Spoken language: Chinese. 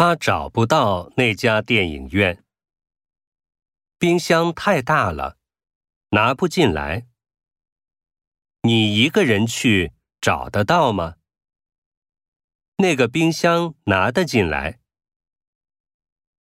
他找不到那家电影院。冰箱太大了拿不进来。你一个人去找得到吗？那个冰箱拿得进来。